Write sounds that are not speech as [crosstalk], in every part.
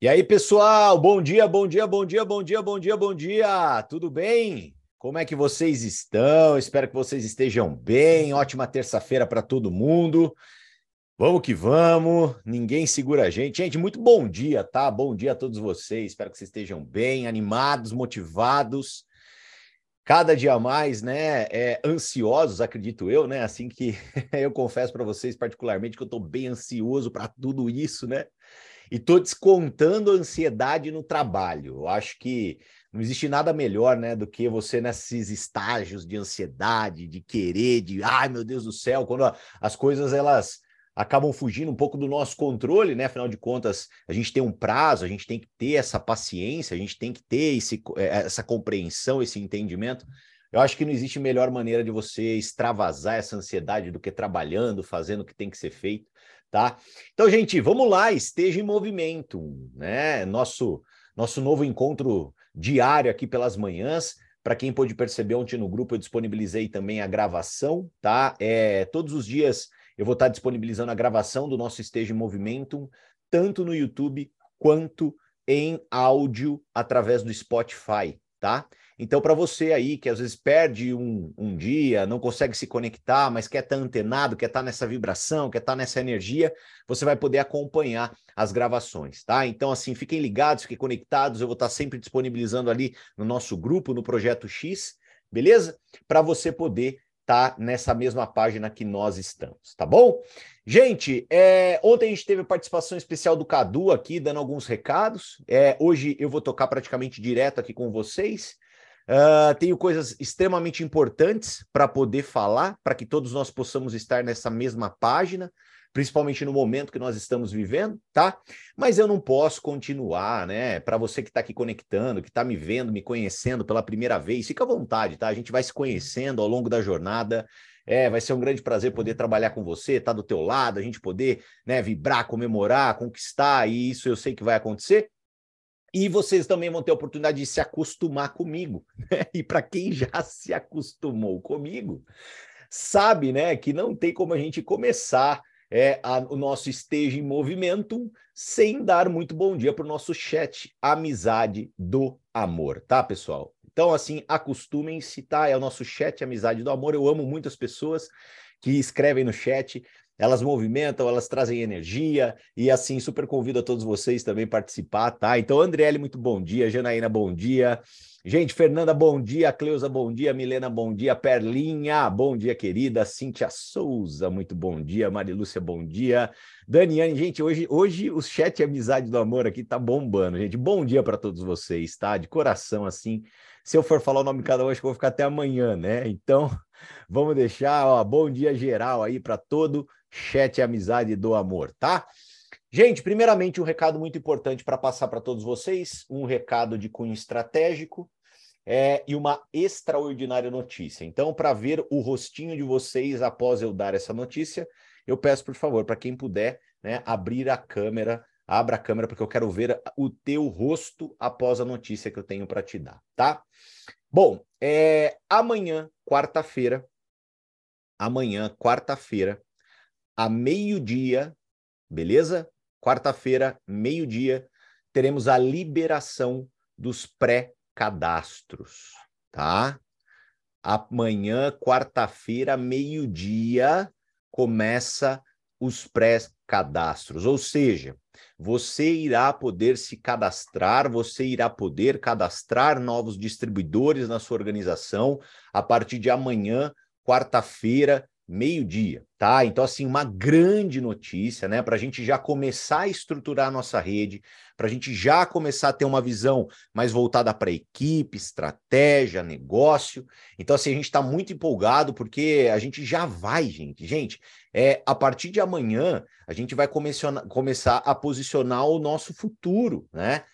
E aí, pessoal, bom dia, bom dia, bom dia, bom dia, bom dia, bom dia. Tudo bem? Como é que vocês estão? Espero que vocês estejam bem. Ótima terça-feira para todo mundo. Vamos que vamos. Ninguém segura a gente. Gente, muito bom dia, tá? Bom dia a todos vocês. Espero que vocês estejam bem, animados, motivados. Cada dia mais, né? É, ansiosos, acredito eu, né? Assim que [laughs] eu confesso para vocês, particularmente, que eu estou bem ansioso para tudo isso, né? E estou descontando a ansiedade no trabalho. Eu acho que não existe nada melhor, né, do que você nesses estágios de ansiedade, de querer, de ai meu Deus do céu, quando as coisas elas acabam fugindo um pouco do nosso controle, né? Afinal de contas, a gente tem um prazo, a gente tem que ter essa paciência, a gente tem que ter esse, eh, essa compreensão, esse entendimento. Eu acho que não existe melhor maneira de você extravasar essa ansiedade do que trabalhando, fazendo o que tem que ser feito tá? Então, gente, vamos lá, esteja em movimento, né? Nosso nosso novo encontro diário aqui pelas manhãs. Para quem pôde perceber ontem no grupo, eu disponibilizei também a gravação, tá? É, todos os dias eu vou estar disponibilizando a gravação do nosso Esteja em Movimento, tanto no YouTube quanto em áudio através do Spotify, tá? Então, para você aí que às vezes perde um, um dia, não consegue se conectar, mas quer estar tá antenado, quer estar tá nessa vibração, quer estar tá nessa energia, você vai poder acompanhar as gravações, tá? Então, assim, fiquem ligados, fiquem conectados, eu vou estar sempre disponibilizando ali no nosso grupo, no Projeto X, beleza? Para você poder estar nessa mesma página que nós estamos, tá bom? Gente, é, ontem a gente teve a participação especial do Cadu aqui, dando alguns recados. É, hoje eu vou tocar praticamente direto aqui com vocês. Uh, tenho coisas extremamente importantes para poder falar, para que todos nós possamos estar nessa mesma página, principalmente no momento que nós estamos vivendo, tá? Mas eu não posso continuar, né? Para você que está aqui conectando, que está me vendo, me conhecendo pela primeira vez, fica à vontade, tá? A gente vai se conhecendo ao longo da jornada. É, vai ser um grande prazer poder trabalhar com você, estar tá do teu lado, a gente poder, né, vibrar, comemorar, conquistar, e isso eu sei que vai acontecer. E vocês também vão ter a oportunidade de se acostumar comigo. Né? E para quem já se acostumou comigo, sabe, né, que não tem como a gente começar é, a, o nosso esteja em movimento sem dar muito bom dia para o nosso chat Amizade do Amor, tá, pessoal? Então, assim, acostumem-se, tá? É o nosso chat Amizade do Amor. Eu amo muitas pessoas que escrevem no chat elas movimentam, elas trazem energia e assim super convido a todos vocês também participar, tá? Então, Andriele, muito bom dia, Janaína, bom dia. Gente, Fernanda, bom dia, Cleusa, bom dia, Milena, bom dia, Perlinha, bom dia, querida, Cíntia Souza, muito bom dia, Marilúcia, bom dia, Daniane, gente, hoje, hoje o chat Amizade do Amor aqui tá bombando, gente, bom dia para todos vocês, tá? De coração, assim, se eu for falar o nome de cada um, acho que vou ficar até amanhã, né? Então, [laughs] vamos deixar, ó, bom dia geral aí para todo chat Amizade do Amor, tá? Gente, primeiramente, um recado muito importante para passar para todos vocês, um recado de cunho estratégico é, e uma extraordinária notícia. Então, para ver o rostinho de vocês após eu dar essa notícia, eu peço, por favor, para quem puder, né, abrir a câmera, abra a câmera, porque eu quero ver o teu rosto após a notícia que eu tenho para te dar, tá? Bom, é, amanhã, quarta-feira, amanhã, quarta-feira, a meio-dia, beleza? Quarta-feira, meio-dia, teremos a liberação dos pré-cadastros, tá? Amanhã, quarta-feira, meio-dia, começa os pré-cadastros, ou seja, você irá poder se cadastrar, você irá poder cadastrar novos distribuidores na sua organização a partir de amanhã, quarta-feira, meio-dia, tá? Então, assim, uma grande notícia, né? Para a gente já começar a estruturar a nossa rede, para a gente já começar a ter uma visão mais voltada para equipe, estratégia, negócio. Então, assim, a gente está muito empolgado porque a gente já vai, gente. Gente, é, a partir de amanhã, a gente vai começar a posicionar o nosso futuro, né?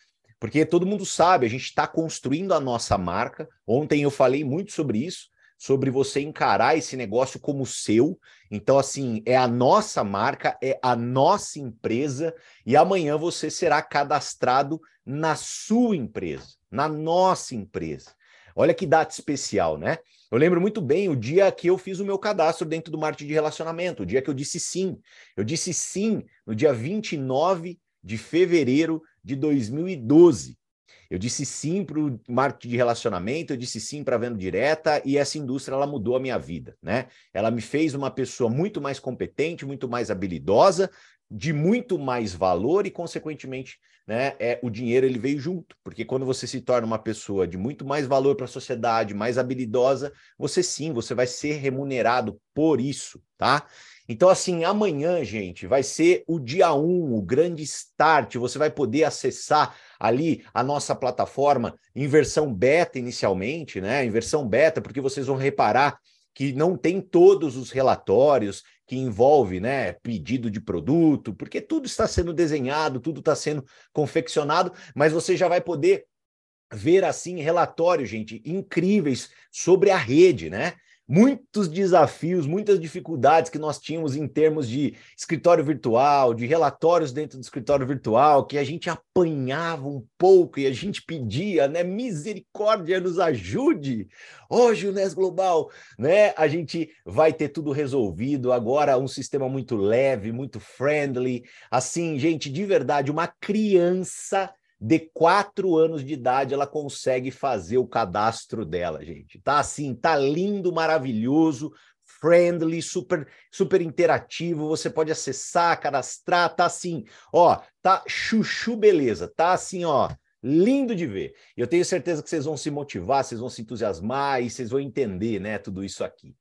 Porque todo mundo sabe, a gente está construindo a nossa marca. Ontem eu falei muito sobre isso sobre você encarar esse negócio como seu. Então, assim, é a nossa marca, é a nossa empresa, e amanhã você será cadastrado na sua empresa, na nossa empresa. Olha que data especial, né? Eu lembro muito bem o dia que eu fiz o meu cadastro dentro do marketing de relacionamento, o dia que eu disse sim. Eu disse sim no dia 29 de fevereiro de 2012. Eu disse sim para o marketing de relacionamento, eu disse sim para a venda direta e essa indústria ela mudou a minha vida, né? Ela me fez uma pessoa muito mais competente, muito mais habilidosa, de muito mais valor e consequentemente, né, é o dinheiro ele veio junto, porque quando você se torna uma pessoa de muito mais valor para a sociedade, mais habilidosa, você sim, você vai ser remunerado por isso, tá? Então, assim, amanhã, gente, vai ser o dia 1, um, o grande start. Você vai poder acessar ali a nossa plataforma em versão beta inicialmente, né? Em versão beta, porque vocês vão reparar que não tem todos os relatórios que envolve, né, pedido de produto, porque tudo está sendo desenhado, tudo está sendo confeccionado, mas você já vai poder ver assim relatórios, gente, incríveis sobre a rede, né? Muitos desafios, muitas dificuldades que nós tínhamos em termos de escritório virtual, de relatórios dentro do escritório virtual, que a gente apanhava um pouco e a gente pedia, né, misericórdia, nos ajude. Hoje o NES Global, né, a gente vai ter tudo resolvido agora, um sistema muito leve, muito friendly, assim, gente, de verdade, uma criança de quatro anos de idade, ela consegue fazer o cadastro dela, gente. Tá assim, tá lindo, maravilhoso, friendly, super, super interativo. Você pode acessar, cadastrar, tá assim, ó, tá chuchu beleza, tá assim, ó. Lindo de ver. Eu tenho certeza que vocês vão se motivar, vocês vão se entusiasmar e vocês vão entender, né, tudo isso aqui.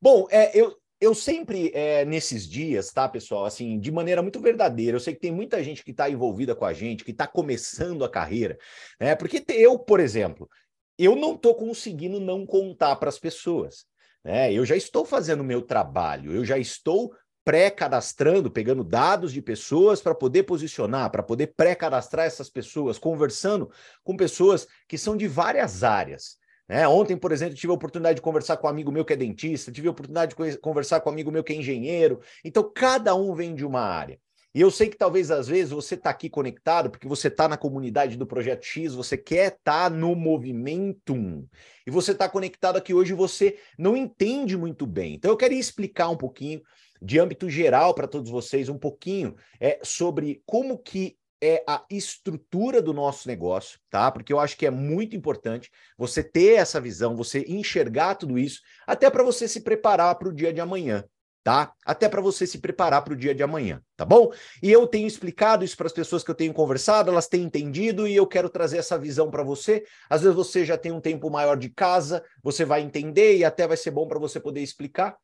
Bom, é, eu, eu sempre, é, nesses dias, tá, pessoal, assim, de maneira muito verdadeira, eu sei que tem muita gente que está envolvida com a gente, que está começando a carreira, né? Porque eu, por exemplo, eu não estou conseguindo não contar para as pessoas, né? Eu já estou fazendo o meu trabalho, eu já estou pré-cadastrando, pegando dados de pessoas para poder posicionar, para poder pré-cadastrar essas pessoas, conversando com pessoas que são de várias áreas. É, ontem, por exemplo, tive a oportunidade de conversar com um amigo meu que é dentista, tive a oportunidade de conversar com um amigo meu que é engenheiro. Então, cada um vem de uma área. E eu sei que talvez às vezes você está aqui conectado porque você está na comunidade do Projeto X, você quer estar tá no movimento e você está conectado aqui hoje você não entende muito bem. Então eu queria explicar um pouquinho de âmbito geral para todos vocês, um pouquinho é, sobre como que é a estrutura do nosso negócio, tá? Porque eu acho que é muito importante você ter essa visão, você enxergar tudo isso, até para você se preparar para o dia de amanhã, tá? Até para você se preparar para o dia de amanhã, tá bom? E eu tenho explicado isso para as pessoas que eu tenho conversado, elas têm entendido e eu quero trazer essa visão para você. Às vezes você já tem um tempo maior de casa, você vai entender e até vai ser bom para você poder explicar.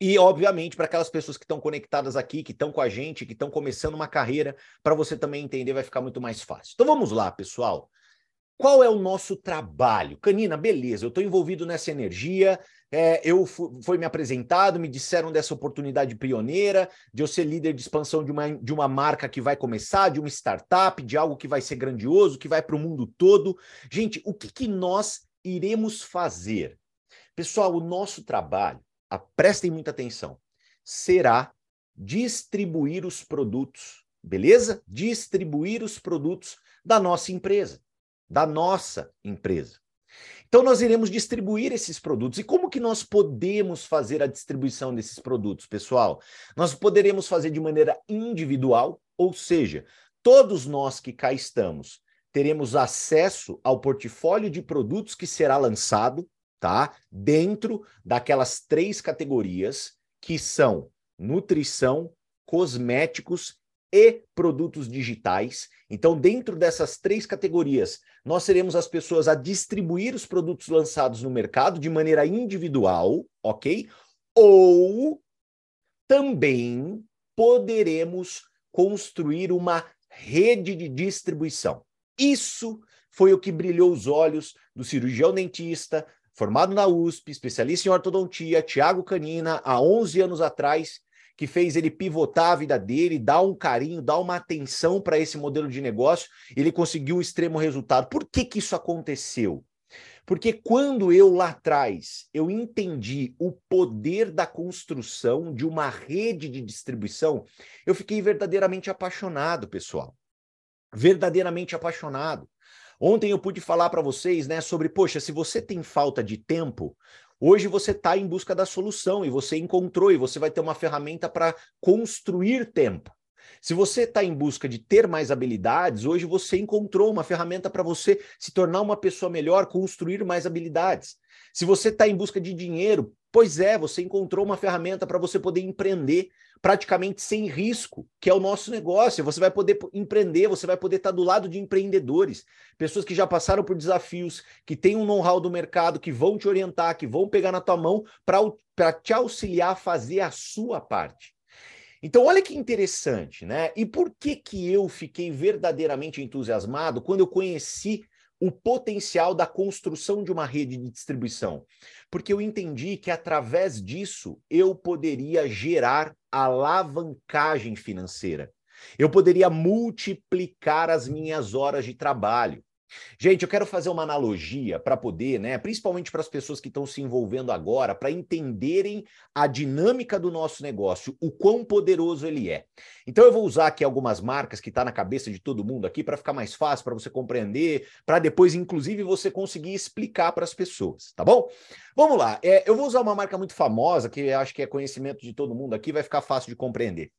E, obviamente, para aquelas pessoas que estão conectadas aqui, que estão com a gente, que estão começando uma carreira, para você também entender, vai ficar muito mais fácil. Então vamos lá, pessoal. Qual é o nosso trabalho? Canina, beleza, eu estou envolvido nessa energia, é, eu foi me apresentado, me disseram dessa oportunidade pioneira, de eu ser líder de expansão de uma, de uma marca que vai começar, de uma startup, de algo que vai ser grandioso, que vai para o mundo todo. Gente, o que, que nós iremos fazer? Pessoal, o nosso trabalho a, prestem muita atenção, será distribuir os produtos, beleza? Distribuir os produtos da nossa empresa, da nossa empresa. Então nós iremos distribuir esses produtos. E como que nós podemos fazer a distribuição desses produtos, pessoal? Nós poderemos fazer de maneira individual, ou seja, todos nós que cá estamos teremos acesso ao portfólio de produtos que será lançado tá? Dentro daquelas três categorias que são nutrição, cosméticos e produtos digitais. Então, dentro dessas três categorias, nós seremos as pessoas a distribuir os produtos lançados no mercado de maneira individual, ok? Ou também poderemos construir uma rede de distribuição. Isso foi o que brilhou os olhos do cirurgião dentista, formado na USP, especialista em ortodontia, Tiago Canina, há 11 anos atrás, que fez ele pivotar a vida dele, dar um carinho, dar uma atenção para esse modelo de negócio, ele conseguiu um extremo resultado. Por que, que isso aconteceu? Porque quando eu lá atrás eu entendi o poder da construção de uma rede de distribuição, eu fiquei verdadeiramente apaixonado, pessoal. Verdadeiramente apaixonado. Ontem eu pude falar para vocês, né, sobre, poxa, se você tem falta de tempo, hoje você está em busca da solução e você encontrou e você vai ter uma ferramenta para construir tempo. Se você está em busca de ter mais habilidades, hoje você encontrou uma ferramenta para você se tornar uma pessoa melhor, construir mais habilidades. Se você está em busca de dinheiro, pois é, você encontrou uma ferramenta para você poder empreender praticamente sem risco, que é o nosso negócio. Você vai poder empreender, você vai poder estar tá do lado de empreendedores, pessoas que já passaram por desafios, que têm um know-how do mercado, que vão te orientar, que vão pegar na tua mão para te auxiliar a fazer a sua parte. Então, olha que interessante, né? E por que que eu fiquei verdadeiramente entusiasmado quando eu conheci o potencial da construção de uma rede de distribuição? Porque eu entendi que através disso eu poderia gerar alavancagem financeira. Eu poderia multiplicar as minhas horas de trabalho. Gente, eu quero fazer uma analogia para poder, né, principalmente para as pessoas que estão se envolvendo agora, para entenderem a dinâmica do nosso negócio, o quão poderoso ele é. Então eu vou usar aqui algumas marcas que está na cabeça de todo mundo aqui para ficar mais fácil para você compreender, para depois inclusive você conseguir explicar para as pessoas, tá bom? Vamos lá. É, eu vou usar uma marca muito famosa que acho que é conhecimento de todo mundo aqui, vai ficar fácil de compreender.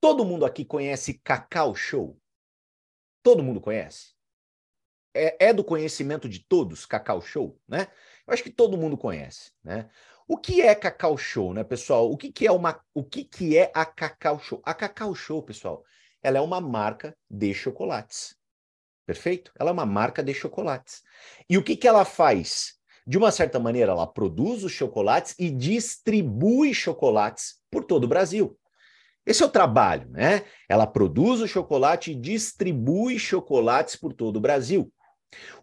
Todo mundo aqui conhece Cacau Show? Todo mundo conhece? É, é do conhecimento de todos, Cacau Show, né? Eu acho que todo mundo conhece, né? O que é Cacau Show, né, pessoal? O que, que é uma, o que, que é a Cacau Show? A Cacau Show, pessoal, ela é uma marca de chocolates. Perfeito? Ela é uma marca de chocolates. E o que, que ela faz? De uma certa maneira, ela produz os chocolates e distribui chocolates por todo o Brasil. Esse é o trabalho, né? Ela produz o chocolate e distribui chocolates por todo o Brasil.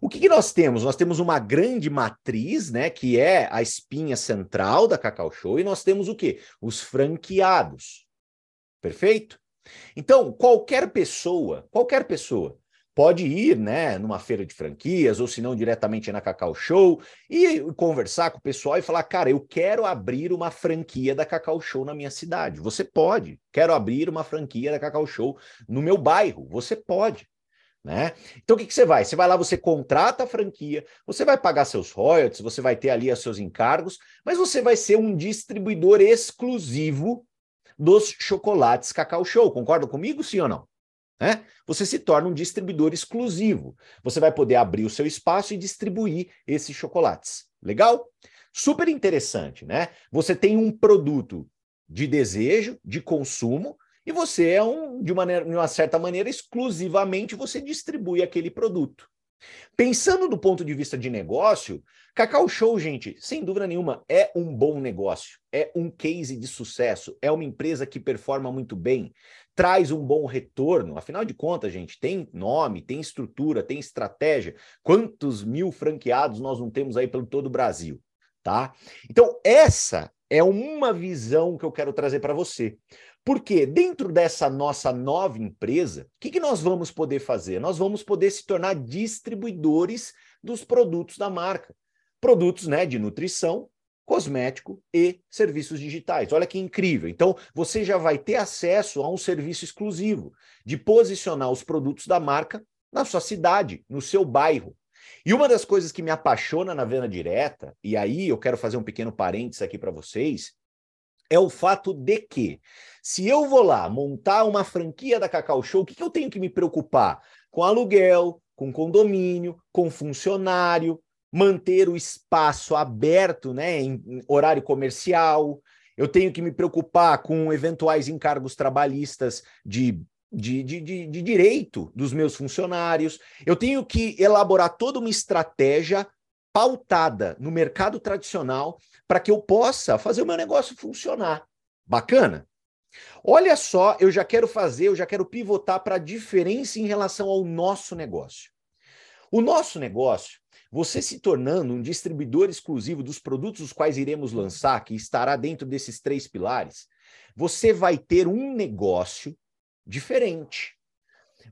O que, que, nós temos? Nós temos uma grande matriz, né, que é a espinha central da Cacau Show, e nós temos o quê? Os franqueados. Perfeito? Então, qualquer pessoa, qualquer pessoa pode ir, né, numa feira de franquias ou se não diretamente na Cacau Show e conversar com o pessoal e falar: "Cara, eu quero abrir uma franquia da Cacau Show na minha cidade". Você pode. Quero abrir uma franquia da Cacau Show no meu bairro. Você pode. Né? Então o que, que, você vai? Você vai lá, você contrata a franquia, você vai pagar seus royalties, você vai ter ali os seus encargos, mas você vai ser um distribuidor exclusivo dos chocolates Cacau Show. Concorda comigo, sim ou não? Né? Você se torna um distribuidor exclusivo. Você vai poder abrir o seu espaço e distribuir esses chocolates. Legal? Super interessante, né? Você tem um produto de desejo, de consumo, e você é um, de, maneira, de uma certa maneira, exclusivamente você distribui aquele produto. Pensando do ponto de vista de negócio, Cacau Show, gente, sem dúvida nenhuma, é um bom negócio, é um case de sucesso, é uma empresa que performa muito bem, traz um bom retorno. Afinal de contas, gente, tem nome, tem estrutura, tem estratégia. Quantos mil franqueados nós não temos aí pelo todo o Brasil, tá? Então, essa é uma visão que eu quero trazer para você. Porque dentro dessa nossa nova empresa, o que, que nós vamos poder fazer? Nós vamos poder se tornar distribuidores dos produtos da marca. Produtos né, de nutrição, cosmético e serviços digitais. Olha que incrível. Então, você já vai ter acesso a um serviço exclusivo de posicionar os produtos da marca na sua cidade, no seu bairro. E uma das coisas que me apaixona na venda direta, e aí eu quero fazer um pequeno parênteses aqui para vocês, é o fato de que, se eu vou lá montar uma franquia da Cacau Show, o que, que eu tenho que me preocupar? Com aluguel, com condomínio, com funcionário, manter o espaço aberto né, em horário comercial. Eu tenho que me preocupar com eventuais encargos trabalhistas de de, de, de, de, direito dos meus funcionários. Eu tenho que elaborar toda uma estratégia pautada no mercado tradicional para que eu possa fazer o meu negócio funcionar. Bacana? Olha só, eu já quero fazer, eu já quero pivotar para a diferença em relação ao nosso negócio. O nosso negócio, você se tornando um distribuidor exclusivo dos produtos os quais iremos lançar, que estará dentro desses três pilares, você vai ter um negócio diferente.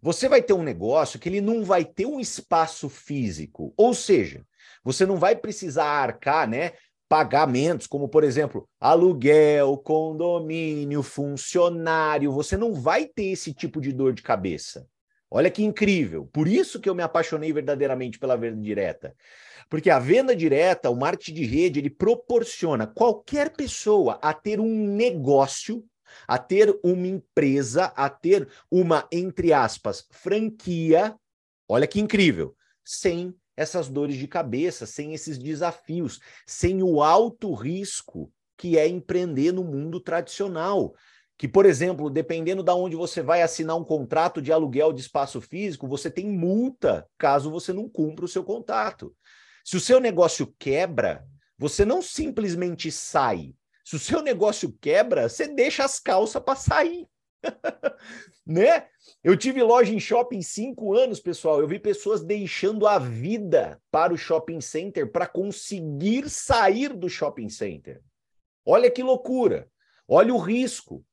Você vai ter um negócio que ele não vai ter um espaço físico, ou seja, você não vai precisar arcar, né, pagamentos, como por exemplo, aluguel, condomínio, funcionário, você não vai ter esse tipo de dor de cabeça. Olha que incrível. Por isso que eu me apaixonei verdadeiramente pela venda direta. Porque a venda direta, o marketing de rede, ele proporciona qualquer pessoa a ter um negócio a ter uma empresa, a ter uma, entre aspas, franquia. Olha que incrível! Sem essas dores de cabeça, sem esses desafios, sem o alto risco que é empreender no mundo tradicional. Que, por exemplo, dependendo de onde você vai assinar um contrato de aluguel de espaço físico, você tem multa caso você não cumpra o seu contrato. Se o seu negócio quebra, você não simplesmente sai. Se o seu negócio quebra, você deixa as calças para sair. [laughs] né? Eu tive loja em shopping cinco anos, pessoal. Eu vi pessoas deixando a vida para o shopping center para conseguir sair do shopping center. Olha que loucura. Olha o risco.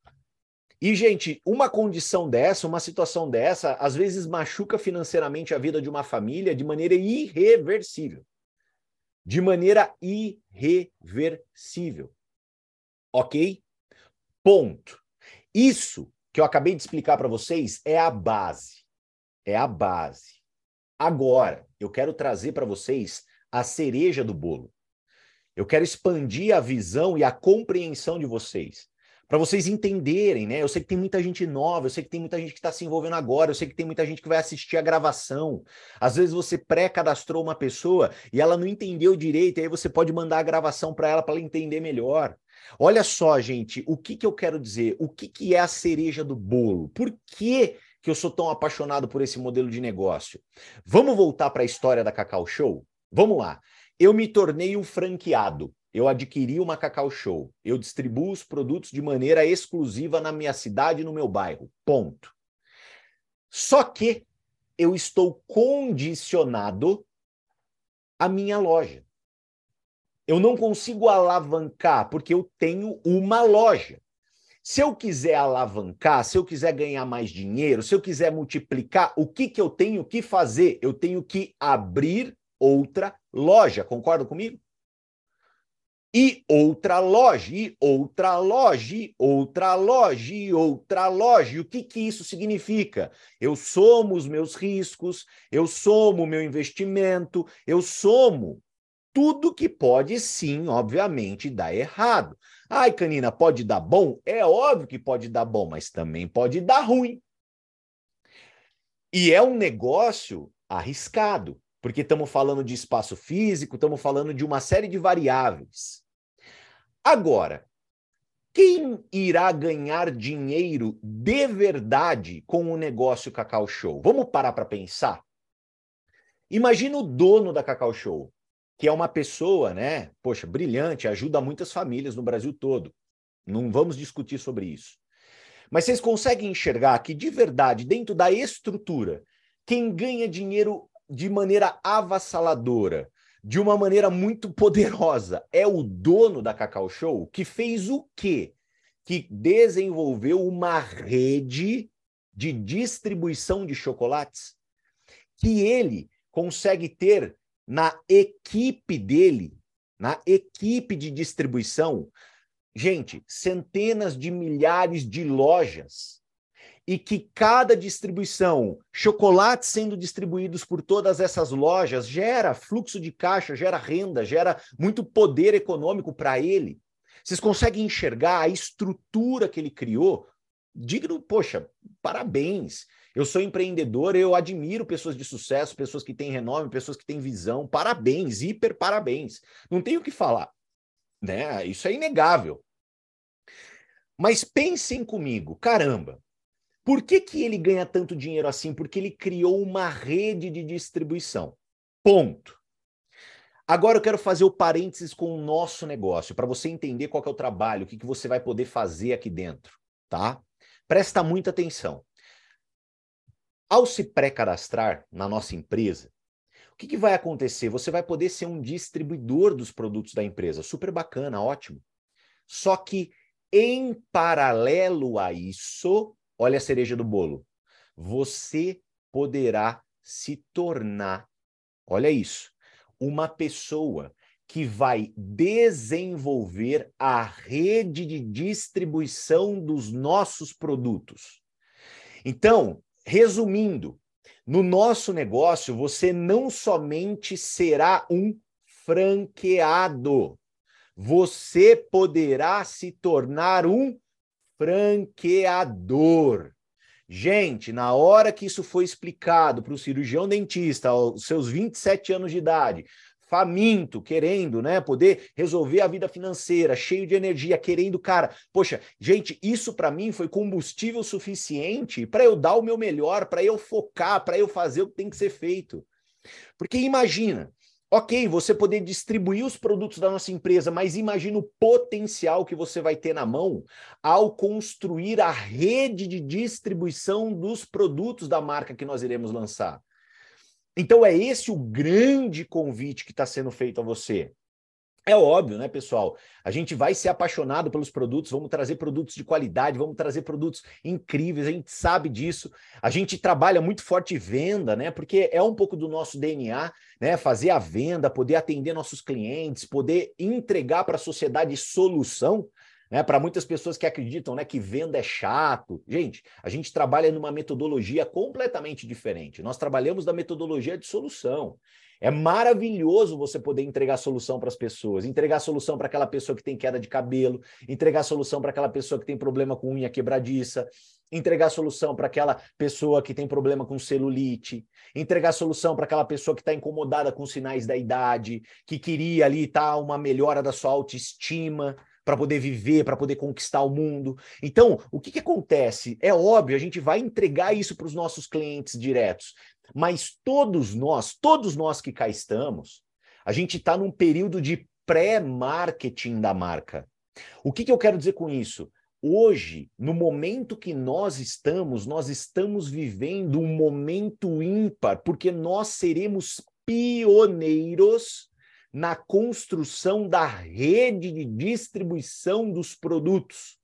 E, gente, uma condição dessa, uma situação dessa, às vezes machuca financeiramente a vida de uma família de maneira irreversível. De maneira irreversível. Ok? Ponto. Isso que eu acabei de explicar para vocês é a base. É a base. Agora, eu quero trazer para vocês a cereja do bolo. Eu quero expandir a visão e a compreensão de vocês para vocês entenderem, né? Eu sei que tem muita gente nova, eu sei que tem muita gente que está se envolvendo agora, eu sei que tem muita gente que vai assistir a gravação. Às vezes você pré-cadastrou uma pessoa e ela não entendeu direito, aí você pode mandar a gravação para ela para ela entender melhor. Olha só, gente, o que, que eu quero dizer? O que, que é a cereja do bolo? Por que, que eu sou tão apaixonado por esse modelo de negócio? Vamos voltar para a história da Cacau Show? Vamos lá. Eu me tornei um franqueado eu adquiri uma Cacau Show. Eu distribuo os produtos de maneira exclusiva na minha cidade e no meu bairro. Ponto. Só que eu estou condicionado à minha loja. Eu não consigo alavancar porque eu tenho uma loja. Se eu quiser alavancar, se eu quiser ganhar mais dinheiro, se eu quiser multiplicar, o que, que eu tenho que fazer? Eu tenho que abrir outra loja. Concorda comigo? E outra loja, e outra loja, e outra loja, e outra loja. E o que, que isso significa? Eu somo os meus riscos, eu somo o meu investimento, eu somo tudo que pode sim, obviamente, dar errado. Ai, Canina, pode dar bom? É óbvio que pode dar bom, mas também pode dar ruim. E é um negócio arriscado porque estamos falando de espaço físico, estamos falando de uma série de variáveis. Agora, quem irá ganhar dinheiro de verdade com o negócio Cacau Show? Vamos parar para pensar? Imagina o dono da Cacau Show, que é uma pessoa, né? Poxa, brilhante, ajuda muitas famílias no Brasil todo. Não vamos discutir sobre isso. Mas vocês conseguem enxergar que, de verdade, dentro da estrutura, quem ganha dinheiro de maneira avassaladora, de uma maneira muito poderosa. É o dono da Cacau Show que fez o quê? Que desenvolveu uma rede de distribuição de chocolates que ele consegue ter na equipe dele, na equipe de distribuição, gente, centenas de milhares de lojas e que cada distribuição, chocolates sendo distribuídos por todas essas lojas, gera fluxo de caixa, gera renda, gera muito poder econômico para ele. Vocês conseguem enxergar a estrutura que ele criou? Digno, poxa, parabéns. Eu sou empreendedor, eu admiro pessoas de sucesso, pessoas que têm renome, pessoas que têm visão. Parabéns, hiper parabéns. Não tenho o que falar, né? Isso é inegável. Mas pensem comigo, caramba, por que, que ele ganha tanto dinheiro assim? Porque ele criou uma rede de distribuição. Ponto. Agora eu quero fazer o parênteses com o nosso negócio, para você entender qual é o trabalho, o que, que você vai poder fazer aqui dentro, tá? Presta muita atenção. Ao se pré-cadastrar na nossa empresa, o que, que vai acontecer? Você vai poder ser um distribuidor dos produtos da empresa. Super bacana, ótimo. Só que, em paralelo a isso, Olha a cereja do bolo. Você poderá se tornar, olha isso, uma pessoa que vai desenvolver a rede de distribuição dos nossos produtos. Então, resumindo, no nosso negócio, você não somente será um franqueado, você poderá se tornar um franqueador. Gente, na hora que isso foi explicado para o cirurgião dentista, aos seus 27 anos de idade, faminto, querendo, né, poder resolver a vida financeira, cheio de energia, querendo, cara, poxa, gente, isso para mim foi combustível suficiente para eu dar o meu melhor, para eu focar, para eu fazer o que tem que ser feito. Porque imagina, Ok, você poder distribuir os produtos da nossa empresa, mas imagina o potencial que você vai ter na mão ao construir a rede de distribuição dos produtos da marca que nós iremos lançar. Então, é esse o grande convite que está sendo feito a você. É óbvio, né, pessoal? A gente vai ser apaixonado pelos produtos, vamos trazer produtos de qualidade, vamos trazer produtos incríveis, a gente sabe disso. A gente trabalha muito forte venda, né? Porque é um pouco do nosso DNA, né? Fazer a venda, poder atender nossos clientes, poder entregar para a sociedade solução. Né, para muitas pessoas que acreditam né, que venda é chato. Gente, a gente trabalha numa metodologia completamente diferente. Nós trabalhamos da metodologia de solução. É maravilhoso você poder entregar solução para as pessoas, entregar solução para aquela pessoa que tem queda de cabelo, entregar solução para aquela pessoa que tem problema com unha quebradiça, entregar solução para aquela pessoa que tem problema com celulite, entregar solução para aquela pessoa que está incomodada com sinais da idade, que queria ali tá uma melhora da sua autoestima para poder viver, para poder conquistar o mundo. Então, o que, que acontece? É óbvio, a gente vai entregar isso para os nossos clientes diretos. Mas todos nós, todos nós que cá estamos, a gente está num período de pré-marketing da marca. O que, que eu quero dizer com isso? Hoje, no momento que nós estamos, nós estamos vivendo um momento ímpar, porque nós seremos pioneiros na construção da rede de distribuição dos produtos.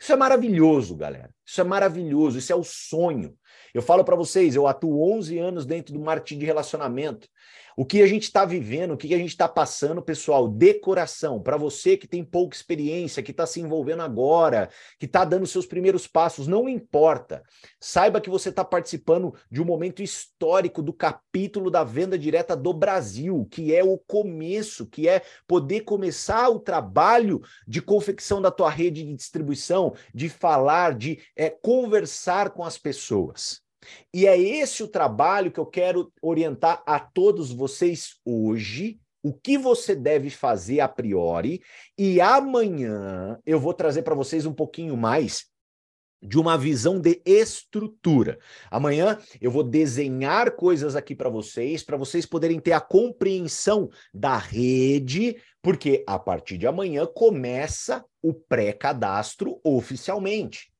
Isso é maravilhoso, galera. Isso é maravilhoso, isso é o sonho. Eu falo para vocês, eu atuo 11 anos dentro do marketing de relacionamento. O que a gente está vivendo, o que a gente está passando, pessoal, decoração, para você que tem pouca experiência, que está se envolvendo agora, que está dando seus primeiros passos, não importa. Saiba que você está participando de um momento histórico do capítulo da venda direta do Brasil, que é o começo, que é poder começar o trabalho de confecção da tua rede de distribuição, de falar, de é, conversar com as pessoas. E é esse o trabalho que eu quero orientar a todos vocês hoje, o que você deve fazer a priori, e amanhã eu vou trazer para vocês um pouquinho mais de uma visão de estrutura. Amanhã eu vou desenhar coisas aqui para vocês, para vocês poderem ter a compreensão da rede, porque a partir de amanhã começa o pré-cadastro oficialmente.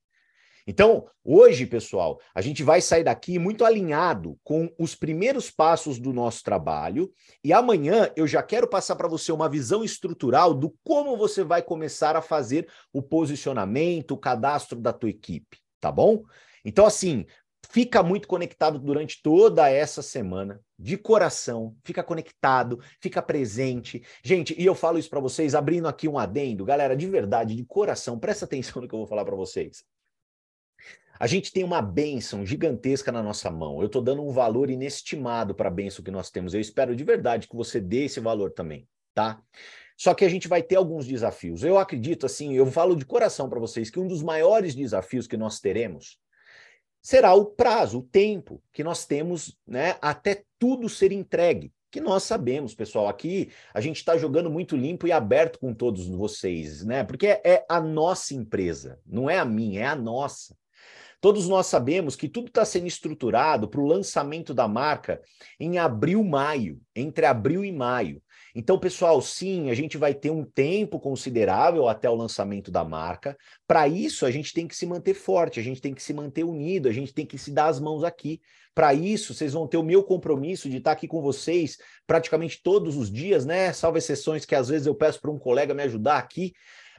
Então, hoje, pessoal, a gente vai sair daqui muito alinhado com os primeiros passos do nosso trabalho e amanhã eu já quero passar para você uma visão estrutural do como você vai começar a fazer o posicionamento, o cadastro da tua equipe, tá bom? Então, assim, fica muito conectado durante toda essa semana, de coração, fica conectado, fica presente. Gente, e eu falo isso para vocês abrindo aqui um adendo, galera, de verdade, de coração, presta atenção no que eu vou falar para vocês. A gente tem uma bênção gigantesca na nossa mão. Eu estou dando um valor inestimado para a bênção que nós temos. Eu espero de verdade que você dê esse valor também, tá? Só que a gente vai ter alguns desafios. Eu acredito, assim, eu falo de coração para vocês que um dos maiores desafios que nós teremos será o prazo, o tempo que nós temos, né, até tudo ser entregue. Que nós sabemos, pessoal, aqui a gente está jogando muito limpo e aberto com todos vocês, né? Porque é a nossa empresa, não é a minha, é a nossa. Todos nós sabemos que tudo está sendo estruturado para o lançamento da marca em abril, maio, entre abril e maio. Então, pessoal, sim, a gente vai ter um tempo considerável até o lançamento da marca. Para isso, a gente tem que se manter forte, a gente tem que se manter unido, a gente tem que se dar as mãos aqui. Para isso, vocês vão ter o meu compromisso de estar aqui com vocês praticamente todos os dias, né? Salvo exceções que às vezes eu peço para um colega me ajudar aqui.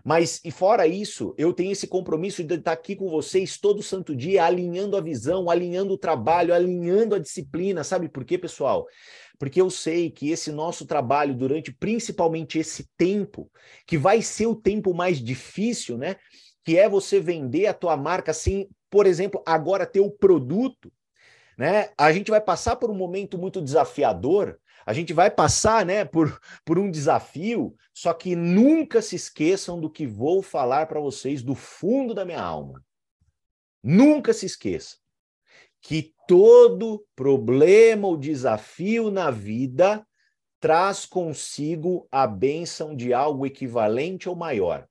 Mas, e fora isso, eu tenho esse compromisso de estar aqui com vocês todo santo dia, alinhando a visão, alinhando o trabalho, alinhando a disciplina. Sabe por quê, pessoal? Porque eu sei que esse nosso trabalho, durante principalmente esse tempo, que vai ser o tempo mais difícil, né? Que é você vender a tua marca sem, por exemplo, agora ter o produto, né? A gente vai passar por um momento muito desafiador, A gente vai passar, né, por, por um desafio, só que nunca se esqueçam do que vou falar para vocês do fundo da minha alma. Nunca se esqueça que todo problema ou desafio na vida traz consigo a bênção de algo equivalente ou maior.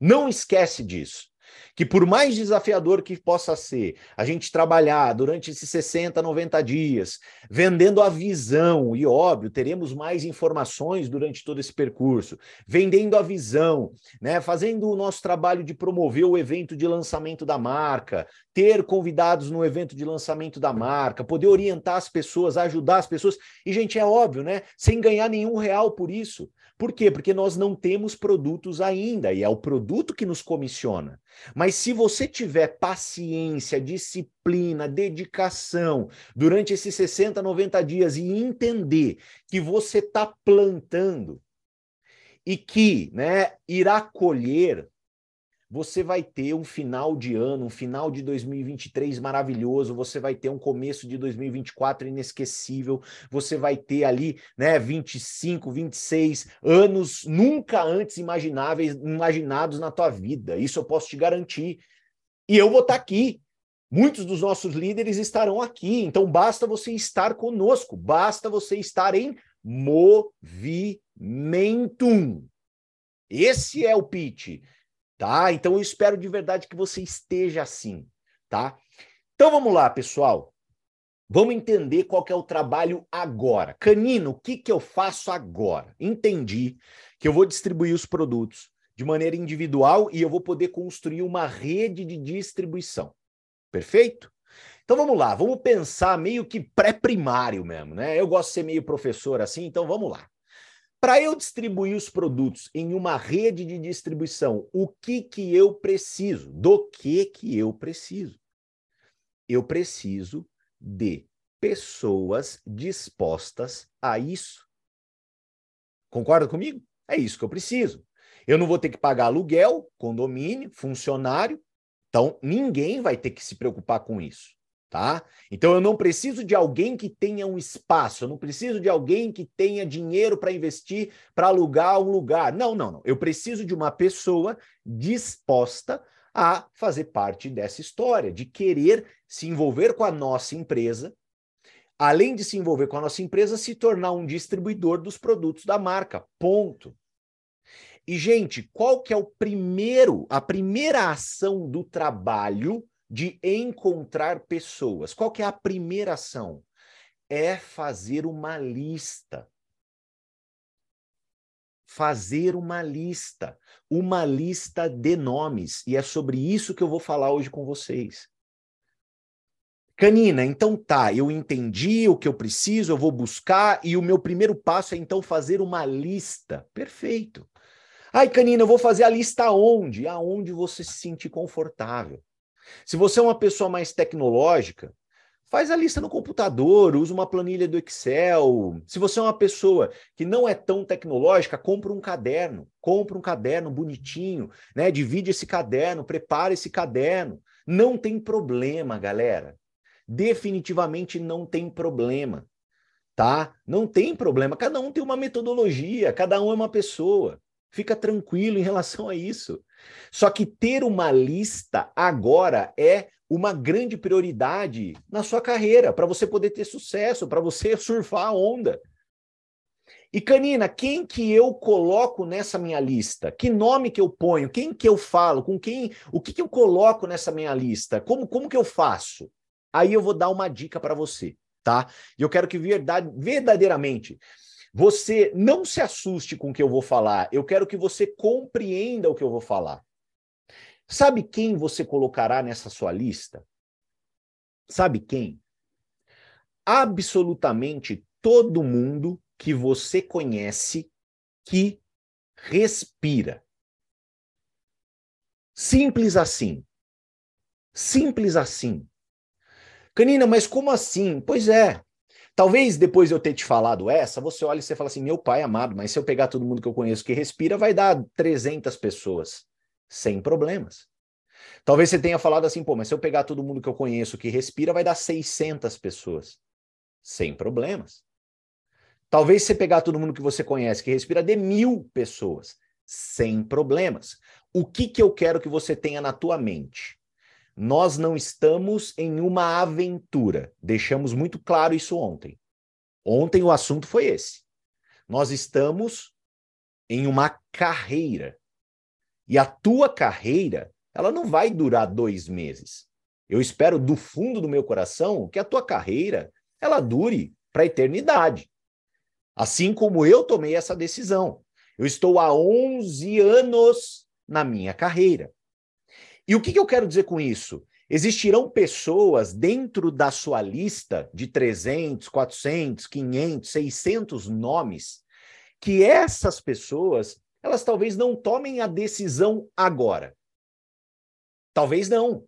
Não esquece disso que por mais desafiador que possa ser, a gente trabalhar durante esses 60, 90 dias, vendendo a visão, e óbvio, teremos mais informações durante todo esse percurso, vendendo a visão, né, fazendo o nosso trabalho de promover o evento de lançamento da marca, ter convidados no evento de lançamento da marca, poder orientar as pessoas, ajudar as pessoas, e gente, é óbvio, né, sem ganhar nenhum real por isso. Por quê? Porque nós não temos produtos ainda, e é o produto que nos comissiona. Mas se você tiver paciência, disciplina, dedicação durante esses 60, 90 dias e entender que você está plantando e que né, irá colher você vai ter um final de ano, um final de 2023 maravilhoso, você vai ter um começo de 2024 inesquecível, você vai ter ali, né, 25, 26 anos nunca antes imagináveis, imaginados na tua vida. Isso eu posso te garantir. E eu vou estar tá aqui. Muitos dos nossos líderes estarão aqui, então basta você estar conosco, basta você estar em movimento. Esse é o pitch tá? Então eu espero de verdade que você esteja assim, tá? Então vamos lá, pessoal. Vamos entender qual é o trabalho agora. Canino, o que, que eu faço agora? Entendi que eu vou distribuir os produtos de maneira individual e eu vou poder construir uma rede de distribuição. Perfeito? Então vamos lá, vamos pensar meio que pré-primário mesmo, né? Eu gosto de ser meio professor assim, então vamos lá. Para eu distribuir os produtos em uma rede de distribuição, o que que eu preciso? Do que que eu preciso? Eu preciso de pessoas dispostas a isso. Concorda comigo? É isso que eu preciso. Eu não vou ter que pagar aluguel, condomínio, funcionário. Então, ninguém vai ter que se preocupar com isso tá? Então eu não preciso de alguém que tenha um espaço, eu não preciso de alguém que tenha dinheiro para investir para alugar um lugar. Não, não, não. Eu preciso de uma pessoa disposta a fazer parte dessa história, de querer se envolver com a nossa empresa, além de se envolver com a nossa empresa, se tornar um distribuidor dos produtos da marca. Ponto. E gente, qual que é o primeiro, a primeira ação do trabalho de encontrar pessoas. Qual que é a primeira ação? É fazer uma lista. Fazer uma lista, uma lista de nomes, e é sobre isso que eu vou falar hoje com vocês. Canina, então tá, eu entendi o que eu preciso, eu vou buscar, e o meu primeiro passo é então fazer uma lista. Perfeito. Ai, Canina, eu vou fazer a lista onde? Aonde você se sentir confortável. Se você é uma pessoa mais tecnológica, faz a lista no computador, usa uma planilha do Excel. Se você é uma pessoa que não é tão tecnológica, compra um caderno, compra um caderno bonitinho, né? Divide esse caderno, prepara esse caderno. Não tem problema, galera. Definitivamente não tem problema, tá? Não tem problema. Cada um tem uma metodologia, cada um é uma pessoa. Fica tranquilo em relação a isso. Só que ter uma lista agora é uma grande prioridade na sua carreira, para você poder ter sucesso, para você [laughs] surfar a onda. E Canina, quem que eu coloco nessa minha lista? Que nome que eu ponho? Quem que eu falo? Com quem? O que que eu coloco nessa minha lista? Como como que eu faço? Aí eu vou dar uma dica para você, tá? E eu quero que verdade, verdadeiramente você não se assuste com o que eu vou falar, eu quero que você compreenda o que eu vou falar. Sabe quem você colocará nessa sua lista? Sabe quem? Absolutamente todo mundo que você conhece que respira. Simples assim. Simples assim. Canina, mas como assim? Pois é. Talvez depois de eu ter te falado essa, você olha e você fala assim: meu pai amado, mas se eu pegar todo mundo que eu conheço que respira, vai dar 300 pessoas, sem problemas. Talvez você tenha falado assim: pô, mas se eu pegar todo mundo que eu conheço que respira, vai dar 600 pessoas, sem problemas. Talvez você pegar todo mundo que você conhece, que respira, de mil pessoas, sem problemas. O que, que eu quero que você tenha na tua mente? Nós não estamos em uma aventura. Deixamos muito claro isso ontem. Ontem o assunto foi esse. Nós estamos em uma carreira. E a tua carreira, ela não vai durar dois meses. Eu espero do fundo do meu coração que a tua carreira, ela dure para a eternidade. Assim como eu tomei essa decisão. Eu estou há 11 anos na minha carreira. E o que, que eu quero dizer com isso? Existirão pessoas dentro da sua lista de 300, 400, 500, 600 nomes que essas pessoas, elas talvez não tomem a decisão agora. Talvez não.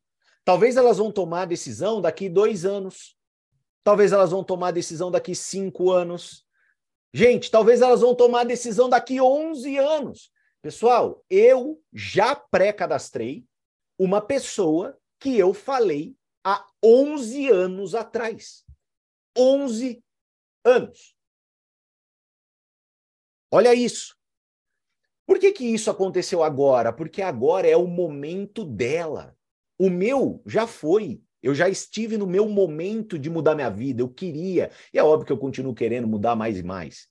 Talvez elas vão tomar a decisão daqui dois anos. Talvez elas vão tomar a decisão daqui cinco anos. Gente, talvez elas vão tomar a decisão daqui 11 anos. Pessoal, eu já pré-cadastrei uma pessoa que eu falei há 11 anos atrás. 11 anos. Olha isso. Por que, que isso aconteceu agora? Porque agora é o momento dela. O meu já foi. Eu já estive no meu momento de mudar minha vida. Eu queria. E é óbvio que eu continuo querendo mudar mais e mais.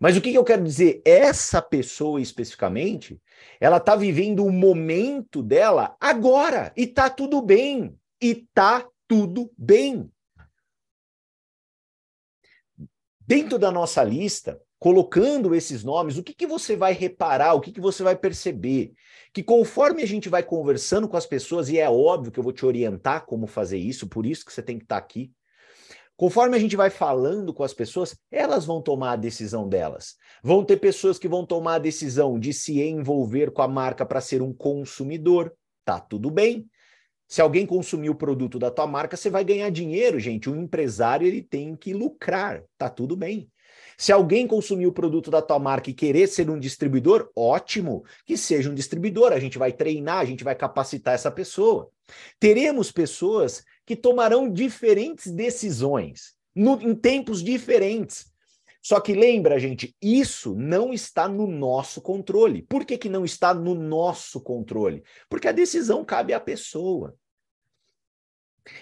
Mas o que, que eu quero dizer? Essa pessoa especificamente, ela está vivendo o momento dela agora. E tá tudo bem. E tá tudo bem. Dentro da nossa lista, colocando esses nomes, o que, que você vai reparar, o que, que você vai perceber? Que conforme a gente vai conversando com as pessoas, e é óbvio que eu vou te orientar como fazer isso, por isso que você tem que estar tá aqui. Conforme a gente vai falando com as pessoas, elas vão tomar a decisão delas. Vão ter pessoas que vão tomar a decisão de se envolver com a marca para ser um consumidor. Tá tudo bem. Se alguém consumir o produto da tua marca, você vai ganhar dinheiro, gente. O empresário ele tem que lucrar. Tá tudo bem. Se alguém consumir o produto da tua marca e querer ser um distribuidor, ótimo, que seja um distribuidor. A gente vai treinar, a gente vai capacitar essa pessoa. Teremos pessoas que tomarão diferentes decisões no, em tempos diferentes. Só que lembra, gente, isso não está no nosso controle. Por que, que não está no nosso controle? Porque a decisão cabe à pessoa.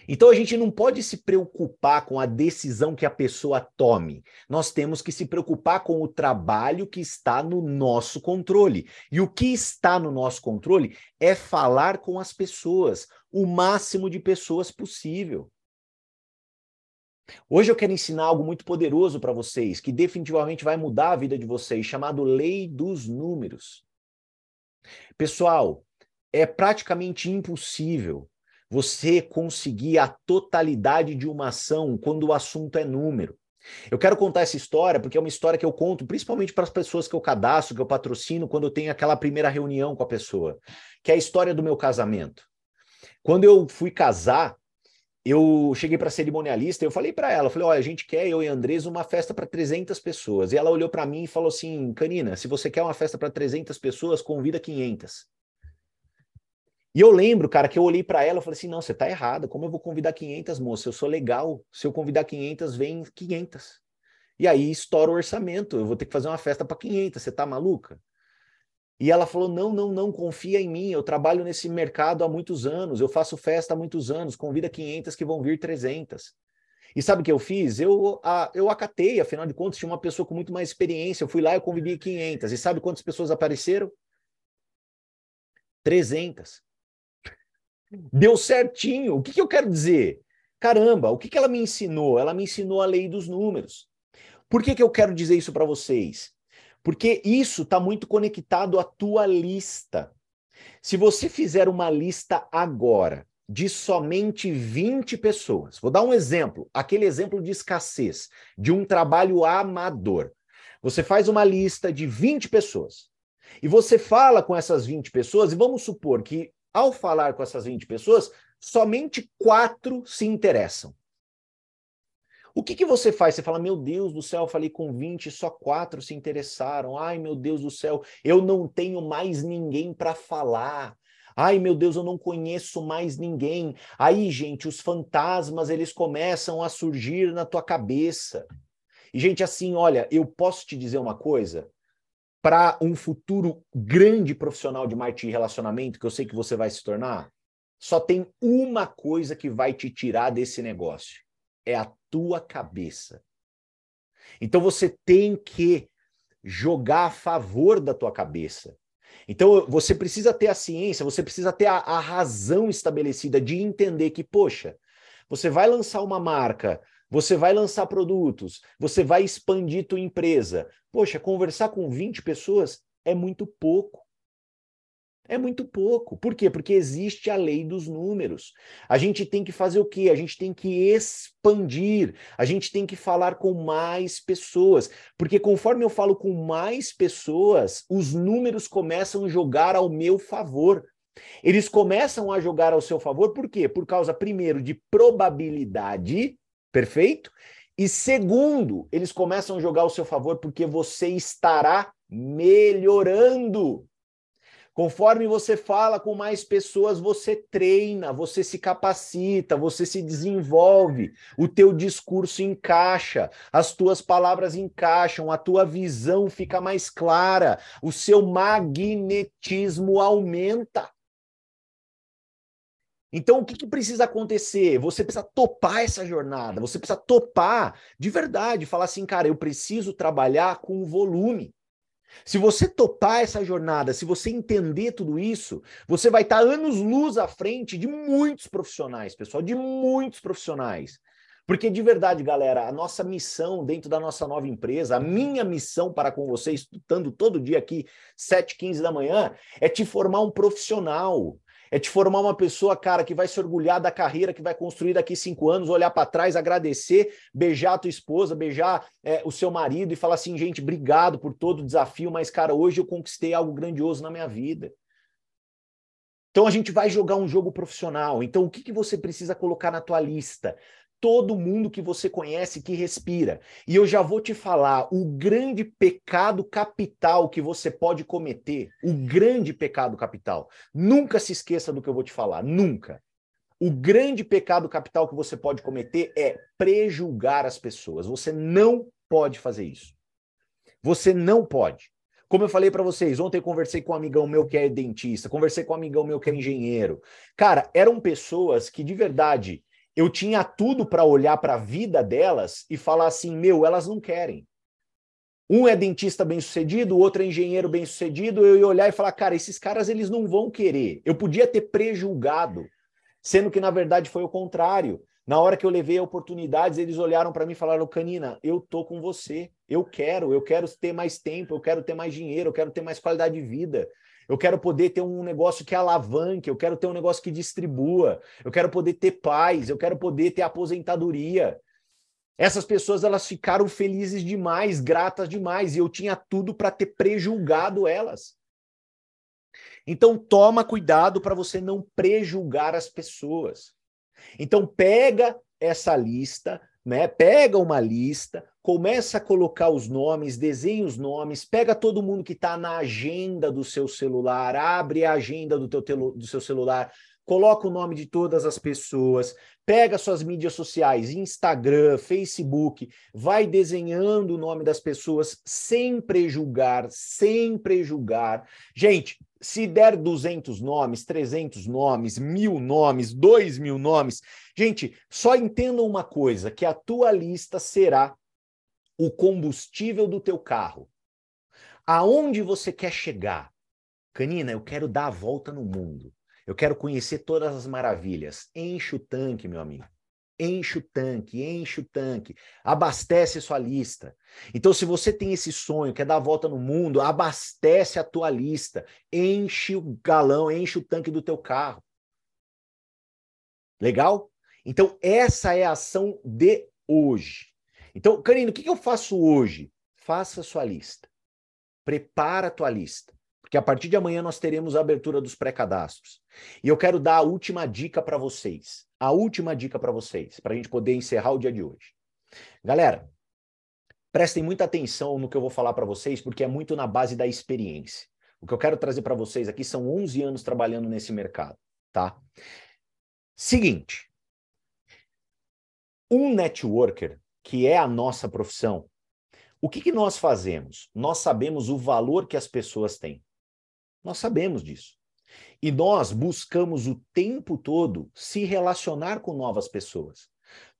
Então a gente não pode se preocupar com a decisão que a pessoa tome. Nós temos que se preocupar com o trabalho que está no nosso controle. E o que está no nosso controle é falar com as pessoas, o máximo de pessoas possível. Hoje eu quero ensinar algo muito poderoso para vocês, que definitivamente vai mudar a vida de vocês, chamado Lei dos Números. Pessoal, é praticamente impossível você conseguir a totalidade de uma ação quando o assunto é número. Eu quero contar essa história porque é uma história que eu conto principalmente para as pessoas que eu cadastro, que eu patrocino quando eu tenho aquela primeira reunião com a pessoa, que é a história do meu casamento. Quando eu fui casar, eu cheguei para a cerimonialista, eu falei para ela, falei, olha, a gente quer eu e a Andresa uma festa para 300 pessoas. E ela olhou para mim e falou assim, Canina, se você quer uma festa para 300 pessoas, convida 500. E eu lembro, cara, que eu olhei para ela e falei assim: não, você tá errada. Como eu vou convidar 500, moça? Eu sou legal. Se eu convidar 500, vem 500. E aí estoura o orçamento. Eu vou ter que fazer uma festa para 500. Você tá maluca? E ela falou: não, não, não, confia em mim. Eu trabalho nesse mercado há muitos anos. Eu faço festa há muitos anos. Convida 500 que vão vir 300. E sabe o que eu fiz? Eu, a, eu acatei, afinal de contas, tinha uma pessoa com muito mais experiência. Eu fui lá e convidei 500. E sabe quantas pessoas apareceram? 300. Deu certinho. O que, que eu quero dizer? Caramba, o que, que ela me ensinou? Ela me ensinou a lei dos números. Por que, que eu quero dizer isso para vocês? Porque isso está muito conectado à tua lista. Se você fizer uma lista agora de somente 20 pessoas, vou dar um exemplo, aquele exemplo de escassez, de um trabalho amador. Você faz uma lista de 20 pessoas e você fala com essas 20 pessoas, e vamos supor que ao falar com essas 20 pessoas, somente quatro se interessam. O que, que você faz? Você fala, meu Deus do céu, eu falei com 20, só quatro se interessaram. Ai, meu Deus do céu, eu não tenho mais ninguém para falar. Ai, meu Deus, eu não conheço mais ninguém. Aí, gente, os fantasmas, eles começam a surgir na tua cabeça. E, gente, assim, olha, eu posso te dizer uma coisa. Para um futuro grande profissional de marketing e relacionamento, que eu sei que você vai se tornar, só tem uma coisa que vai te tirar desse negócio: é a tua cabeça. Então você tem que jogar a favor da tua cabeça. Então você precisa ter a ciência, você precisa ter a, a razão estabelecida de entender que, poxa, você vai lançar uma marca, você vai lançar produtos, você vai expandir tua empresa. Poxa, conversar com 20 pessoas é muito pouco. É muito pouco. Por quê? Porque existe a lei dos números. A gente tem que fazer o quê? A gente tem que expandir. A gente tem que falar com mais pessoas. Porque conforme eu falo com mais pessoas, os números começam a jogar ao meu favor. Eles começam a jogar ao seu favor por quê? Por causa, primeiro, de probabilidade, perfeito? E segundo, eles começam a jogar ao seu favor porque você estará melhorando. Conforme você fala com mais pessoas, você treina, você se capacita, você se desenvolve, o teu discurso encaixa, as tuas palavras encaixam, a tua visão fica mais clara, o seu magnetismo aumenta. Então, o que, que, precisa acontecer? Você precisa topar essa jornada, você precisa topar de verdade, falar assim, cara, eu preciso trabalhar com volume. Se você topar essa jornada, se você entender tudo isso, você vai estar anos-luz à frente de muitos profissionais, pessoal, de muitos profissionais. Porque de verdade, galera, a nossa missão dentro da nossa nova empresa, a minha missão para com vocês, estando todo dia aqui, 7, 15 da manhã, é te formar um profissional é te formar uma pessoa, cara, que vai se orgulhar da carreira que vai construir daqui cinco anos, olhar para trás, agradecer, beijar a tua esposa, beijar é, o seu marido e falar assim, gente, obrigado por todo o desafio, mas, cara, hoje eu conquistei algo grandioso na minha vida. Então a gente vai jogar um jogo profissional. Então o que, que você precisa colocar na tua lista? Todo mundo que você conhece que respira. E eu já vou te falar o grande pecado capital que você pode cometer, o grande pecado capital. Nunca se esqueça do que eu vou te falar, nunca. O grande pecado capital que você pode cometer é prejulgar as pessoas. Você não pode fazer isso. Você não pode. Como eu falei para vocês, ontem eu conversei com um amigão meu que é dentista, conversei com um amigão meu que é engenheiro. Cara, eram pessoas que de verdade eu tinha tudo para olhar para a vida delas e falar assim: meu, elas não querem. Um é dentista bem-sucedido, o outro é engenheiro bem-sucedido. Eu ia olhar e falar: cara, esses caras eles não vão querer. Eu podia ter prejulgado, sendo que na verdade foi o contrário. Na hora que eu levei oportunidades, eles olharam para mim e falaram: Canina, eu tô com você. Eu quero, eu quero ter mais tempo, eu quero ter mais dinheiro, eu quero ter mais qualidade de vida. Eu quero poder ter um negócio que alavanque, eu quero ter um negócio que distribua, eu quero poder ter paz, eu quero poder ter aposentadoria. Essas pessoas elas ficaram felizes demais, gratas demais, e eu tinha tudo para ter prejulgado elas. Então toma cuidado para você não prejulgar as pessoas. Então pega essa lista, né? Pega uma lista, começa a colocar os nomes, desenha os nomes, pega todo mundo que está na agenda do seu celular, abre a agenda do, teu do seu celular, coloca o nome de todas as pessoas, pega suas mídias sociais, Instagram, Facebook, vai desenhando o nome das pessoas sem prejulgar, sem prejulgar. Gente, se der 200 nomes, 300 nomes, mil nomes, dois mil nomes, gente, só entendam uma coisa, que a tua lista será o combustível do teu carro. Aonde você quer chegar? Canina, eu quero dar a volta no mundo. Eu quero conhecer todas as maravilhas. Enche o tanque, meu amigo. Enche o tanque, enche o tanque. Abastece sua lista. Então, se você tem esse sonho, quer dar a volta no mundo, abastece a tua lista. Enche o galão, enche o tanque do teu carro. Legal? Então, essa é a ação de hoje. Então, Karine, o que eu faço hoje? Faça a sua lista. Prepara a tua lista. Porque a partir de amanhã nós teremos a abertura dos pré-cadastros. E eu quero dar a última dica para vocês. A última dica para vocês, para a gente poder encerrar o dia de hoje. Galera, prestem muita atenção no que eu vou falar para vocês, porque é muito na base da experiência. O que eu quero trazer para vocês aqui são 11 anos trabalhando nesse mercado, tá? Seguinte, um networker, que é a nossa profissão, O que, que nós fazemos? Nós sabemos o valor que as pessoas têm. Nós sabemos disso. E nós buscamos o tempo todo se relacionar com novas pessoas.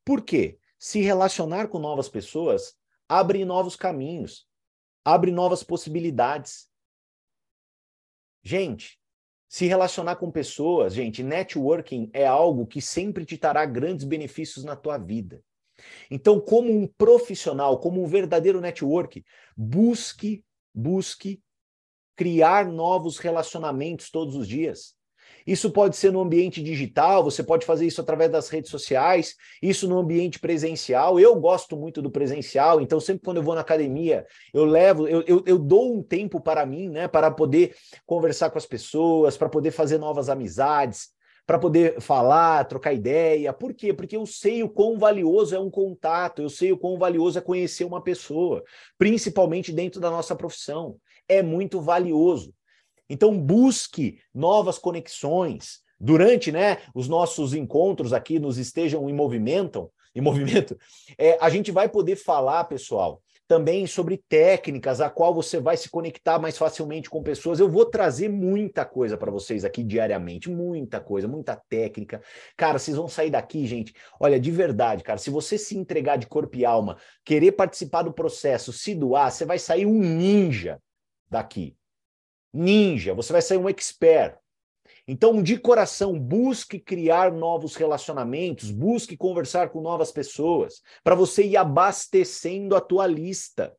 Por quê? Se relacionar com novas pessoas abre novos caminhos, abre novas possibilidades. Gente, se relacionar com pessoas, gente, networking é algo que sempre te trará grandes benefícios na tua vida. Então, como um profissional, como um verdadeiro network, busque, busque criar novos relacionamentos todos os dias. Isso pode ser no ambiente digital, você pode fazer isso através das redes sociais, isso no ambiente presencial. Eu gosto muito do presencial, então sempre quando eu vou na academia, eu levo, eu, eu, eu dou um tempo para mim, né, para poder conversar com as pessoas, para poder fazer novas amizades, para poder falar, trocar ideia. Por quê? Porque eu sei o quão valioso é um contato, eu sei o quão valioso é conhecer uma pessoa, principalmente dentro da nossa profissão. É muito valioso. Então, busque novas conexões. Durante né, os nossos encontros aqui, nos estejam em movimento, em movimento [laughs] é, a gente vai poder falar, pessoal, também sobre técnicas a qual você vai se conectar mais facilmente com pessoas. Eu vou trazer muita coisa para vocês aqui diariamente, muita coisa, muita técnica. Cara, vocês vão sair daqui, gente. Olha, de verdade, cara, se você se entregar de corpo e alma, querer participar do processo, se doar, você vai sair um ninja daqui ninja, você vai sair um expert. Então, de coração, busque criar novos relacionamentos, busque conversar com novas pessoas, para você ir abastecendo a tua lista.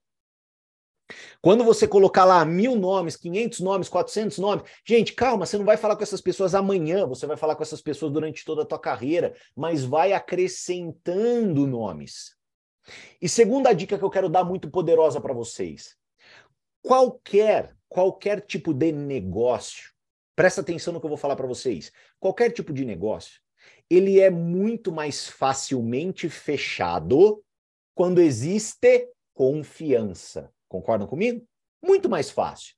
Quando você colocar lá mil nomes, 500 nomes, 400 nomes, gente, calma, você não vai falar com essas pessoas amanhã, você vai falar com essas pessoas durante toda a tua carreira, mas vai acrescentando nomes. E segunda dica que eu quero dar muito poderosa para vocês. Qualquer qualquer tipo de negócio, presta atenção no que eu vou falar para vocês. Qualquer tipo de negócio, ele é muito mais facilmente fechado quando existe confiança. Concordam comigo? Muito mais fácil.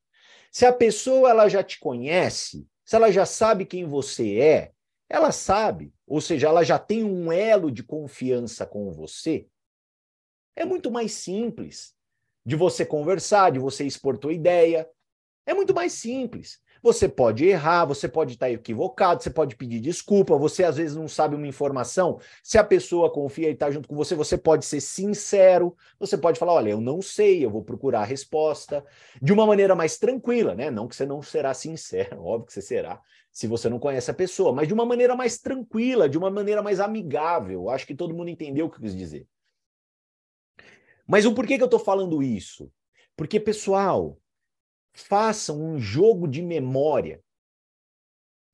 Se a pessoa ela já te conhece, se ela já sabe quem você é, ela sabe, ou seja, ela já tem um elo de confiança com você, é muito mais simples de você conversar, de você expor tua ideia, é muito mais simples. Você pode errar, você pode estar equivocado, você pode pedir desculpa, você às vezes não sabe uma informação. Se a pessoa confia e está junto com você, você pode ser sincero, você pode falar: olha, eu não sei, eu vou procurar a resposta de uma maneira mais tranquila, né? Não que você não será sincero, [laughs] óbvio que você será, se você não conhece a pessoa, mas de uma maneira mais tranquila, de uma maneira mais amigável. Acho que todo mundo entendeu o que eu quis dizer. Mas o porquê que eu estou falando isso? Porque, pessoal, façam um jogo de memória.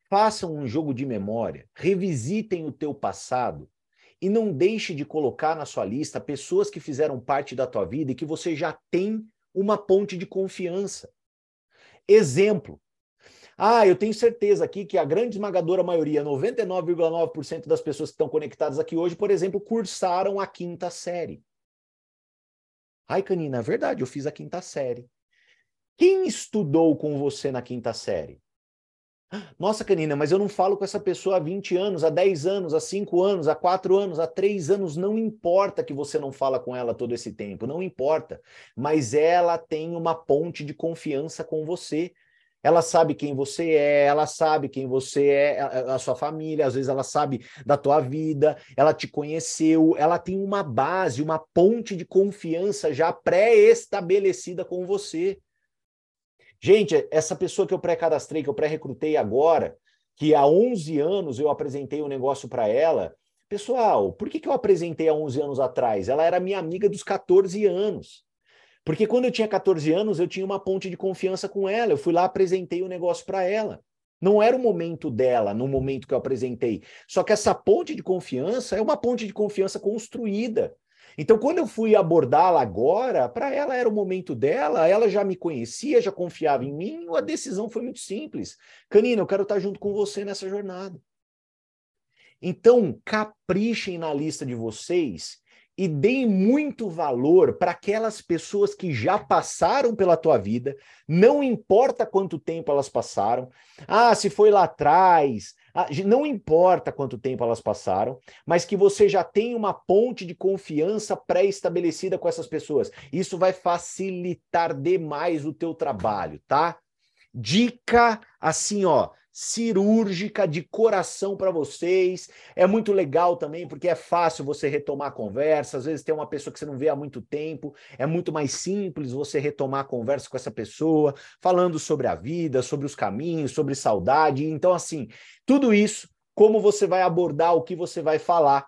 Façam um jogo de memória, revisitem o teu passado e não deixe de colocar na sua lista pessoas que fizeram parte da tua vida e que você já tem uma ponte de confiança. Exemplo. Ah, eu tenho certeza aqui que a grande esmagadora maioria, 99,9% das pessoas que estão conectadas aqui hoje, por exemplo, cursaram a quinta série. Ai, Canina, é verdade, eu fiz a quinta série. Quem estudou com você na quinta série? Nossa, Canina, mas eu não falo com essa pessoa há 20 anos, há 10 anos, há 5 anos, há 4 anos, há 3 anos. Não importa que você não fala com ela todo esse tempo, não importa. Mas ela tem uma ponte de confiança com você. Ela sabe quem você é, ela sabe quem você é, a, a sua família, às vezes ela sabe da tua vida, ela te conheceu, ela tem uma base, uma ponte de confiança já pré-estabelecida com você. Gente, essa pessoa que eu pré-cadastrei, que eu pré-recrutei agora, que há 11 anos eu apresentei um negócio para ela. Pessoal, por que, que eu apresentei há 11 anos atrás? Ela era minha amiga dos 14 anos. Porque quando eu tinha 14 anos, eu tinha uma ponte de confiança com ela. Eu fui lá, apresentei o um negócio para ela. Não era o momento dela, no momento que eu apresentei. Só que essa ponte de confiança é uma ponte de confiança construída. Então, quando eu fui abordá-la agora, para ela era o momento dela, ela já me conhecia, já confiava em mim, a decisão foi muito simples. Canina, eu quero estar junto com você nessa jornada. Então, caprichem na lista de vocês e deem muito valor para aquelas pessoas que já passaram pela tua vida, não importa quanto tempo elas passaram. Ah, se foi lá atrás, não importa quanto tempo elas passaram, mas que você já tem uma ponte de confiança pré-estabelecida com essas pessoas. Isso vai facilitar demais o teu trabalho, tá? Dica assim, ó, cirúrgica de coração para vocês. É muito legal também, porque é fácil você retomar a conversa. Às vezes tem uma pessoa que você não vê há muito tempo, é muito mais simples você retomar a conversa com essa pessoa, falando sobre a vida, sobre os caminhos, sobre saudade. Então, assim, tudo isso, como você vai abordar, o que você vai falar,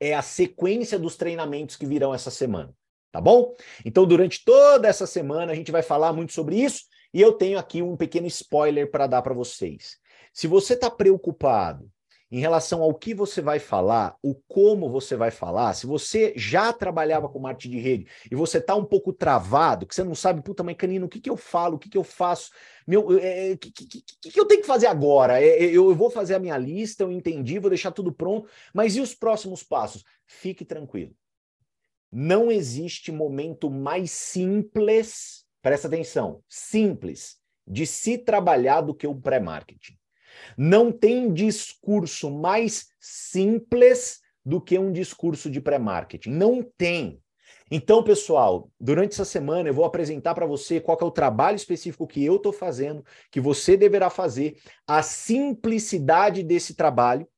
é a sequência dos treinamentos que virão essa semana. Tá bom? Então, durante toda essa semana, a gente vai falar muito sobre isso e eu tenho aqui um pequeno spoiler para dar para vocês. Se você está preocupado em relação ao que você vai falar, o como você vai falar, se você já trabalhava com marketing de rede e você está um pouco travado, que você não sabe, puta, mas Canino, o que, que eu falo, o que, que eu faço, meu, o é, é, que, que, que, que, eu tenho que fazer agora? É, é, eu, eu vou fazer a minha lista, eu entendi, vou deixar tudo pronto, mas e os próximos passos? Fique tranquilo. Não existe momento mais simples presta atenção, simples de se trabalhar do que o pré-marketing. Não tem discurso mais simples do que um discurso de pré-marketing. Não tem. Então, pessoal, durante essa semana eu vou apresentar para você qual é o trabalho específico que eu estou fazendo, que você deverá fazer, a simplicidade desse trabalho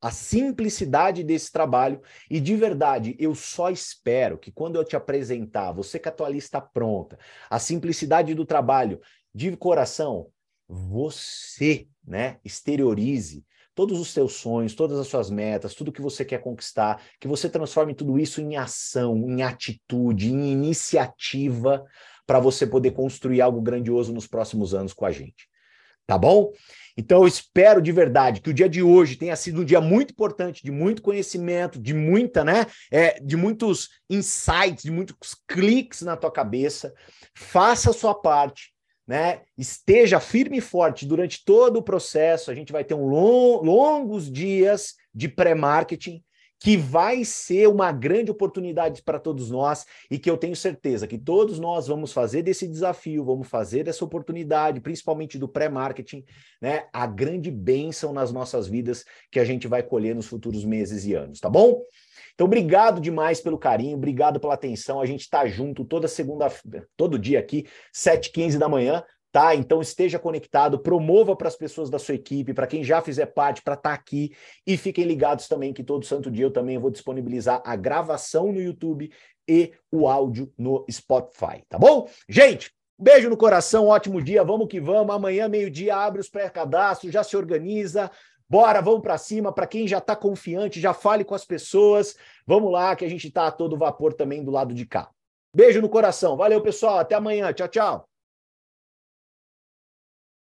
a simplicidade desse trabalho e de verdade, eu só espero que quando eu te apresentar, você que a tua lista pronta, a simplicidade do trabalho de coração, você, né, exteriorize todos os seus sonhos, todas as suas metas, tudo que você quer conquistar, que você transforme tudo isso em ação, em atitude, em iniciativa para você poder construir algo grandioso nos próximos anos com a gente. Tá bom? Então, eu espero de verdade que o dia de hoje tenha sido um dia muito importante, de muito conhecimento, de muita, né? É, de muitos insights, de muitos cliques na tua cabeça. Faça a sua parte, né? Esteja firme e forte durante todo o processo. A gente vai ter um long, longos dias de pré-marketing que vai ser uma grande oportunidade para todos nós e que eu tenho certeza que todos nós vamos fazer desse desafio, vamos fazer dessa oportunidade, principalmente do pré-marketing, né, a grande bênção nas nossas vidas que a gente vai colher nos futuros meses e anos, tá bom? Então, obrigado demais pelo carinho, obrigado pela atenção. A gente está junto toda segunda, todo dia aqui, 7h15 da manhã tá? Então esteja conectado, promova para as pessoas da sua equipe, para quem já fizer parte, para estar tá aqui e fiquem ligados também que todo santo dia eu também vou disponibilizar a gravação no YouTube e o áudio no Spotify, tá bom? Gente, beijo no coração, ótimo dia, vamos que vamos. Amanhã meio-dia abre os pré-cadastros, já se organiza. Bora, vamos para cima. Para quem já está confiante, já fale com as pessoas. Vamos lá, que a gente está a todo vapor também do lado de cá. Beijo no coração. Valeu, pessoal. Até amanhã. Tchau, tchau.